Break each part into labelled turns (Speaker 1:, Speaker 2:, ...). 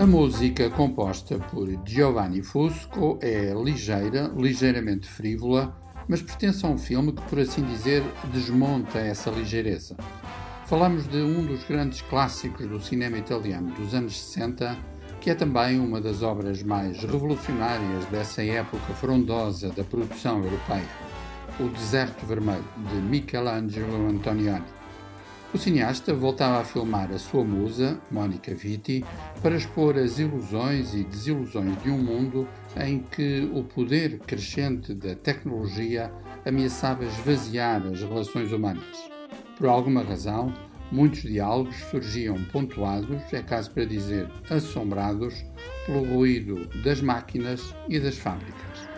Speaker 1: A música composta por Giovanni Fusco é ligeira, ligeiramente frívola, mas pertence a um filme que, por assim dizer, desmonta essa ligeireza. Falamos de um dos grandes clássicos do cinema italiano dos anos 60, que é também uma das obras mais revolucionárias dessa época frondosa da produção europeia, O Deserto Vermelho, de Michelangelo Antonioni. O cineasta voltava a filmar a sua musa, Mónica Vitti, para expor as ilusões e desilusões de um mundo em que o poder crescente da tecnologia ameaçava esvaziar as relações humanas. Por alguma razão, muitos diálogos surgiam pontuados, é caso para dizer assombrados, pelo ruído das máquinas e das fábricas.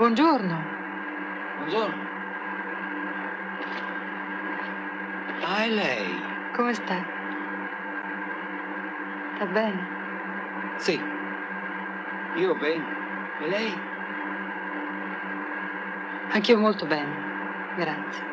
Speaker 2: Buongiorno.
Speaker 3: Buongiorno. Ah, è lei?
Speaker 2: Come sta? Sta bene?
Speaker 3: Sì. Io bene. E lei?
Speaker 2: Anch'io molto bene. Grazie.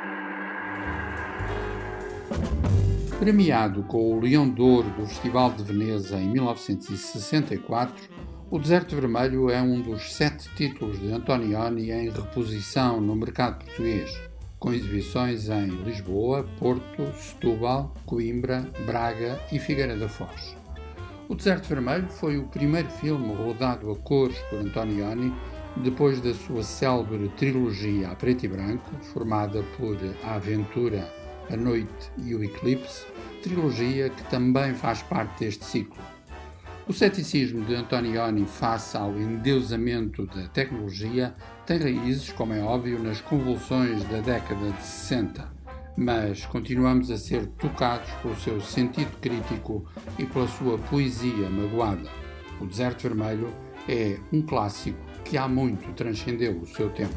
Speaker 1: Premiado com o Leão de Ouro do Festival de Veneza em 1964, o Deserto Vermelho é um dos sete títulos de Antonioni em reposição no mercado português, com exibições em Lisboa, Porto, Setúbal, Coimbra, Braga e Figueira da Foz. O Deserto Vermelho foi o primeiro filme rodado a cores por Antonioni depois da sua célebre trilogia a preto e branco, formada por A Aventura, A Noite e o Eclipse, trilogia que também faz parte deste ciclo. O ceticismo de Antonioni face ao endeusamento da tecnologia tem raízes, como é óbvio, nas convulsões da década de 60, mas continuamos a ser tocados pelo seu sentido crítico e pela sua poesia magoada. O Deserto Vermelho é um clássico que há muito transcendeu o seu tempo.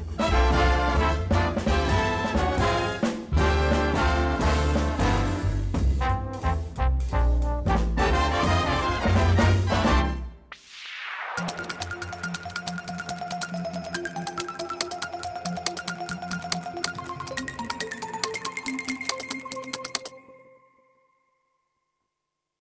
Speaker 1: you